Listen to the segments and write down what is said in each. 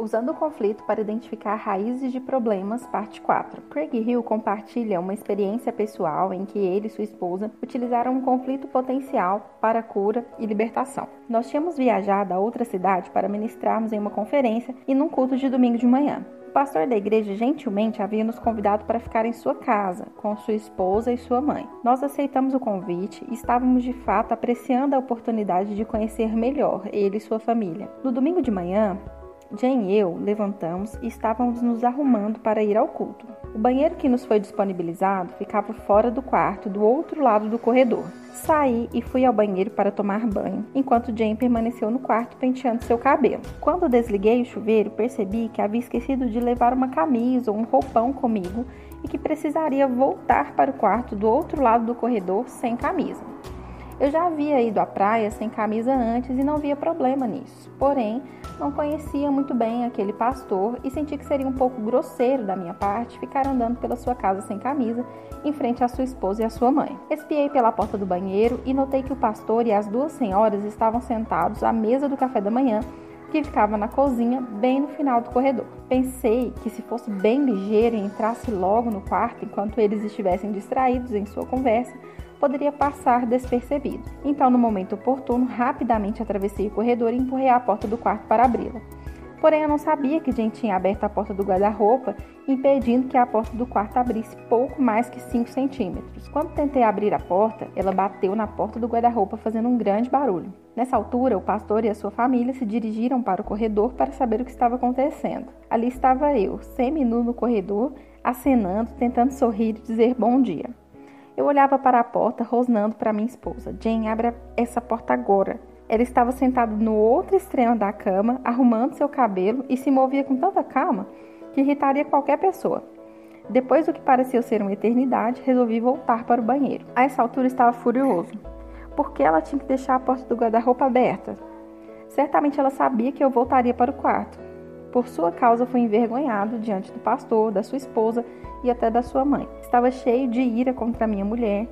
Usando o conflito para identificar raízes de problemas, parte 4. Craig Hill compartilha uma experiência pessoal em que ele e sua esposa utilizaram um conflito potencial para cura e libertação. Nós tínhamos viajado a outra cidade para ministrarmos em uma conferência e num culto de domingo de manhã. O pastor da igreja gentilmente havia nos convidado para ficar em sua casa, com sua esposa e sua mãe. Nós aceitamos o convite e estávamos de fato apreciando a oportunidade de conhecer melhor ele e sua família. No domingo de manhã, Jane e eu levantamos e estávamos nos arrumando para ir ao culto. O banheiro que nos foi disponibilizado ficava fora do quarto, do outro lado do corredor. Saí e fui ao banheiro para tomar banho, enquanto Jane permaneceu no quarto penteando seu cabelo. Quando desliguei o chuveiro, percebi que havia esquecido de levar uma camisa ou um roupão comigo e que precisaria voltar para o quarto do outro lado do corredor sem camisa. Eu já havia ido à praia sem camisa antes e não via problema nisso. Porém, não conhecia muito bem aquele pastor e senti que seria um pouco grosseiro da minha parte ficar andando pela sua casa sem camisa em frente à sua esposa e à sua mãe. Espiei pela porta do banheiro e notei que o pastor e as duas senhoras estavam sentados à mesa do café da manhã que ficava na cozinha, bem no final do corredor. Pensei que se fosse bem ligeiro e entrasse logo no quarto enquanto eles estivessem distraídos em sua conversa, poderia passar despercebido. Então, no momento oportuno, rapidamente atravessei o corredor e empurrei a porta do quarto para abri-la. Porém, eu não sabia que Jen tinha aberto a porta do guarda-roupa, impedindo que a porta do quarto abrisse pouco mais que 5 centímetros. Quando tentei abrir a porta, ela bateu na porta do guarda-roupa, fazendo um grande barulho. Nessa altura, o pastor e a sua família se dirigiram para o corredor para saber o que estava acontecendo. Ali estava eu, semi-nu no corredor, acenando, tentando sorrir e dizer bom dia. Eu olhava para a porta, rosnando para minha esposa. Jane, abre essa porta agora. Ela estava sentada no outro extremo da cama, arrumando seu cabelo e se movia com tanta calma que irritaria qualquer pessoa. Depois do que pareceu ser uma eternidade, resolvi voltar para o banheiro. A essa altura estava furioso. Por que ela tinha que deixar a porta do guarda-roupa aberta? Certamente ela sabia que eu voltaria para o quarto. Por sua causa, fui envergonhado diante do pastor, da sua esposa e até da sua mãe. Estava cheio de ira contra minha mulher,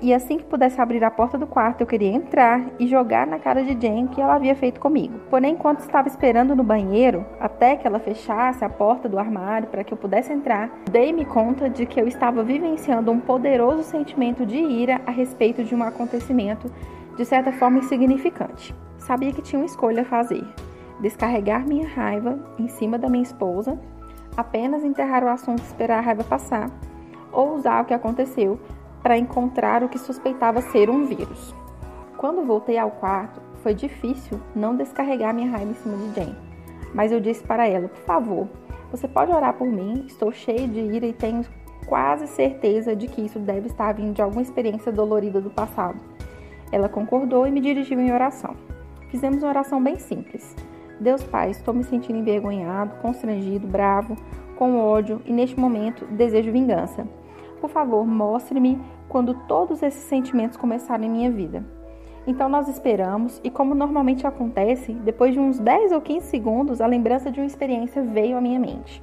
e assim que pudesse abrir a porta do quarto, eu queria entrar e jogar na cara de Jane o que ela havia feito comigo. Porém, enquanto estava esperando no banheiro, até que ela fechasse a porta do armário para que eu pudesse entrar, dei-me conta de que eu estava vivenciando um poderoso sentimento de ira a respeito de um acontecimento de certa forma insignificante. Sabia que tinha uma escolha a fazer: descarregar minha raiva em cima da minha esposa apenas enterrar o assunto e esperar a raiva passar, ou usar o que aconteceu para encontrar o que suspeitava ser um vírus. Quando voltei ao quarto, foi difícil não descarregar minha raiva em cima de Jane, mas eu disse para ela: por favor, você pode orar por mim? Estou cheio de ira e tenho quase certeza de que isso deve estar vindo de alguma experiência dolorida do passado. Ela concordou e me dirigiu em oração. Fizemos uma oração bem simples. Deus Pai, estou me sentindo envergonhado, constrangido, bravo, com ódio e neste momento desejo vingança. Por favor, mostre-me quando todos esses sentimentos começarem em minha vida. Então nós esperamos e, como normalmente acontece, depois de uns 10 ou 15 segundos, a lembrança de uma experiência veio à minha mente.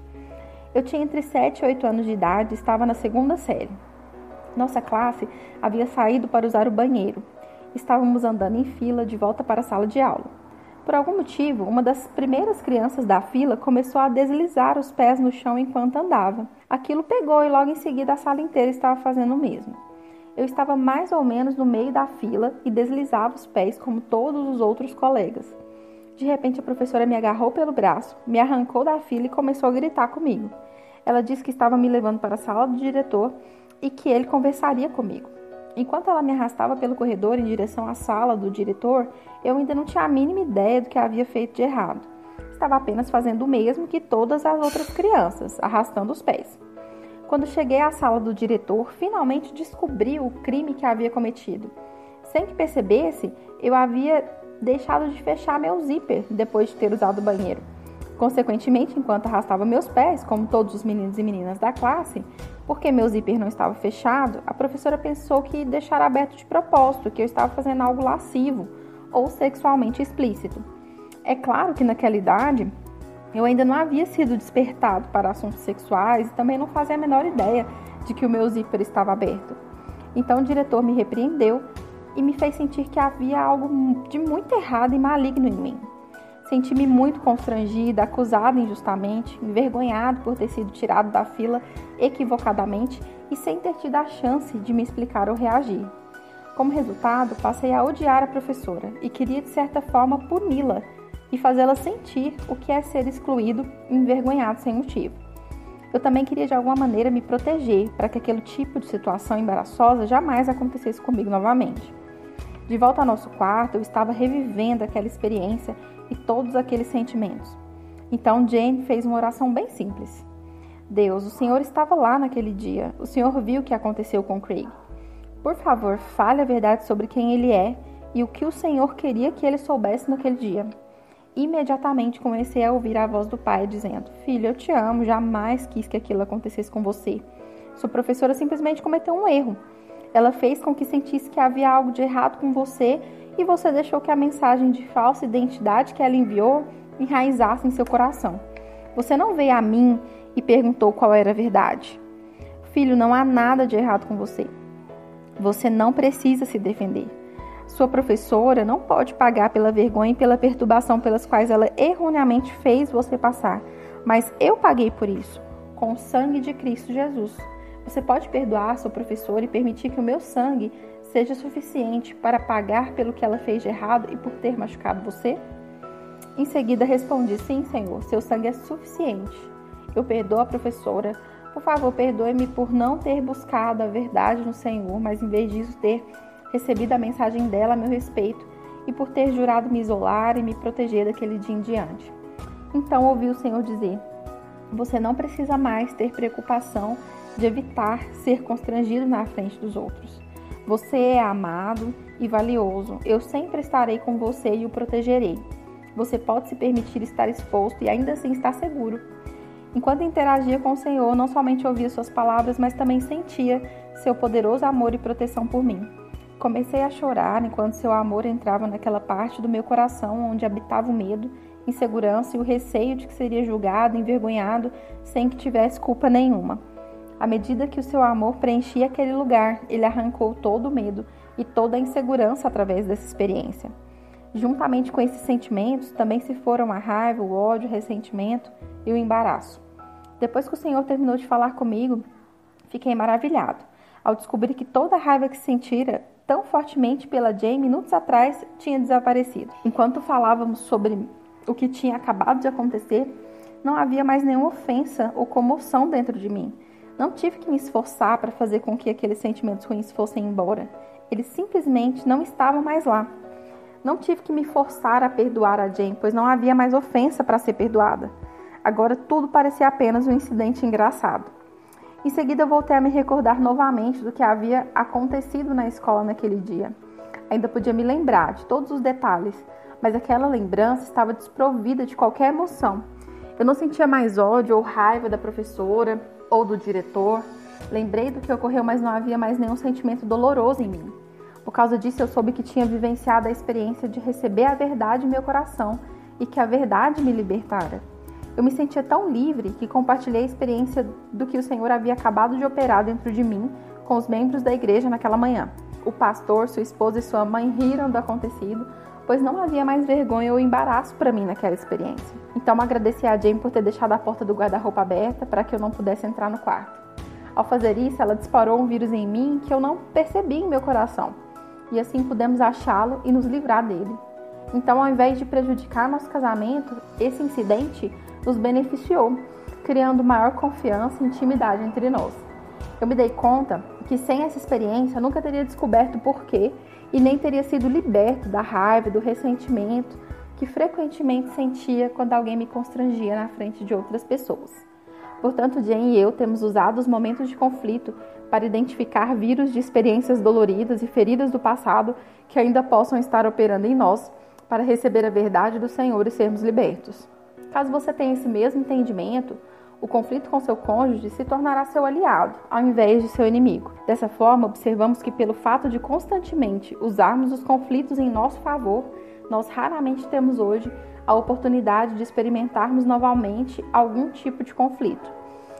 Eu tinha entre 7 e 8 anos de idade e estava na segunda série. Nossa classe havia saído para usar o banheiro. Estávamos andando em fila de volta para a sala de aula. Por algum motivo, uma das primeiras crianças da fila começou a deslizar os pés no chão enquanto andava. Aquilo pegou e logo em seguida a sala inteira estava fazendo o mesmo. Eu estava mais ou menos no meio da fila e deslizava os pés como todos os outros colegas. De repente, a professora me agarrou pelo braço, me arrancou da fila e começou a gritar comigo. Ela disse que estava me levando para a sala do diretor e que ele conversaria comigo. Enquanto ela me arrastava pelo corredor em direção à sala do diretor, eu ainda não tinha a mínima ideia do que havia feito de errado. Estava apenas fazendo o mesmo que todas as outras crianças, arrastando os pés. Quando cheguei à sala do diretor, finalmente descobri o crime que havia cometido. Sem que percebesse, eu havia deixado de fechar meu zíper depois de ter usado o banheiro. Consequentemente, enquanto arrastava meus pés, como todos os meninos e meninas da classe, porque meu zíper não estava fechado, a professora pensou que deixar aberto de propósito, que eu estava fazendo algo lascivo ou sexualmente explícito. É claro que naquela idade eu ainda não havia sido despertado para assuntos sexuais e também não fazia a menor ideia de que o meu zíper estava aberto. Então o diretor me repreendeu e me fez sentir que havia algo de muito errado e maligno em mim. Senti-me muito constrangida, acusada injustamente, envergonhado por ter sido tirado da fila equivocadamente e sem ter tido a chance de me explicar ou reagir. Como resultado, passei a odiar a professora e queria de certa forma puni-la e fazê-la sentir o que é ser excluído envergonhado sem motivo. Eu também queria de alguma maneira me proteger para que aquele tipo de situação embaraçosa jamais acontecesse comigo novamente. De volta ao nosso quarto, eu estava revivendo aquela experiência e todos aqueles sentimentos. Então Jane fez uma oração bem simples. Deus, o Senhor estava lá naquele dia. O Senhor viu o que aconteceu com Craig. Por favor, fale a verdade sobre quem ele é e o que o Senhor queria que ele soubesse naquele dia. Imediatamente comecei a ouvir a voz do pai dizendo: Filho, eu te amo, jamais quis que aquilo acontecesse com você. Sua professora simplesmente cometeu um erro. Ela fez com que sentisse que havia algo de errado com você e você deixou que a mensagem de falsa identidade que ela enviou enraizasse em seu coração. Você não veio a mim e perguntou qual era a verdade. Filho, não há nada de errado com você. Você não precisa se defender. Sua professora não pode pagar pela vergonha e pela perturbação pelas quais ela erroneamente fez você passar, mas eu paguei por isso, com o sangue de Cristo Jesus. Você pode perdoar sua professora e permitir que o meu sangue seja suficiente para pagar pelo que ela fez de errado e por ter machucado você? Em seguida respondi: Sim, Senhor, seu sangue é suficiente. Eu perdoo a professora. Por favor, perdoe-me por não ter buscado a verdade no Senhor, mas em vez disso ter recebido a mensagem dela a meu respeito e por ter jurado me isolar e me proteger daquele dia em diante. Então ouvi o Senhor dizer: Você não precisa mais ter preocupação de evitar ser constrangido na frente dos outros. Você é amado e valioso. Eu sempre estarei com você e o protegerei. Você pode se permitir estar exposto e ainda assim estar seguro. Enquanto interagia com o Senhor, não somente ouvia suas palavras, mas também sentia seu poderoso amor e proteção por mim. Comecei a chorar enquanto seu amor entrava naquela parte do meu coração onde habitava o medo, insegurança e o receio de que seria julgado, envergonhado, sem que tivesse culpa nenhuma. À medida que o seu amor preenchia aquele lugar, ele arrancou todo o medo e toda a insegurança através dessa experiência. Juntamente com esses sentimentos, também se foram a raiva, o ódio, o ressentimento e o embaraço. Depois que o Senhor terminou de falar comigo, fiquei maravilhado ao descobrir que toda a raiva que sentira tão fortemente pela Jane minutos atrás tinha desaparecido. Enquanto falávamos sobre o que tinha acabado de acontecer, não havia mais nenhuma ofensa ou comoção dentro de mim. Não tive que me esforçar para fazer com que aqueles sentimentos ruins fossem embora. Eles simplesmente não estavam mais lá. Não tive que me forçar a perdoar a Jane, pois não havia mais ofensa para ser perdoada. Agora tudo parecia apenas um incidente engraçado. Em seguida, voltei a me recordar novamente do que havia acontecido na escola naquele dia. Ainda podia me lembrar de todos os detalhes, mas aquela lembrança estava desprovida de qualquer emoção. Eu não sentia mais ódio ou raiva da professora, ou do diretor. Lembrei do que ocorreu, mas não havia mais nenhum sentimento doloroso em mim. Por causa disso, eu soube que tinha vivenciado a experiência de receber a verdade em meu coração e que a verdade me libertara. Eu me sentia tão livre que compartilhei a experiência do que o Senhor havia acabado de operar dentro de mim com os membros da igreja naquela manhã. O pastor, sua esposa e sua mãe riram do acontecido, pois não havia mais vergonha ou embaraço para mim naquela experiência. Então agradeci a Jane por ter deixado a porta do guarda-roupa aberta para que eu não pudesse entrar no quarto. Ao fazer isso, ela disparou um vírus em mim que eu não percebi em meu coração, e assim pudemos achá-lo e nos livrar dele. Então, ao invés de prejudicar nosso casamento, esse incidente nos beneficiou, criando maior confiança e intimidade entre nós. Eu me dei conta que sem essa experiência nunca teria descoberto o porquê e nem teria sido liberto da raiva, do ressentimento que frequentemente sentia quando alguém me constrangia na frente de outras pessoas. Portanto, Jane e eu temos usado os momentos de conflito para identificar vírus de experiências doloridas e feridas do passado que ainda possam estar operando em nós para receber a verdade do Senhor e sermos libertos. Caso você tenha esse mesmo entendimento, o conflito com seu cônjuge se tornará seu aliado, ao invés de seu inimigo. Dessa forma, observamos que, pelo fato de constantemente usarmos os conflitos em nosso favor, nós raramente temos hoje a oportunidade de experimentarmos novamente algum tipo de conflito.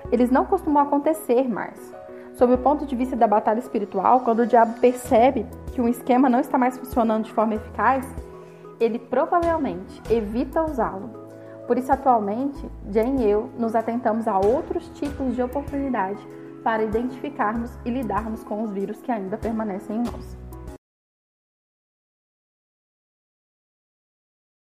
Eles não costumam acontecer mais. Sob o ponto de vista da batalha espiritual, quando o diabo percebe que um esquema não está mais funcionando de forma eficaz, ele provavelmente evita usá-lo. Por isso, atualmente, Jane e eu nos atentamos a outros tipos de oportunidade para identificarmos e lidarmos com os vírus que ainda permanecem em nós.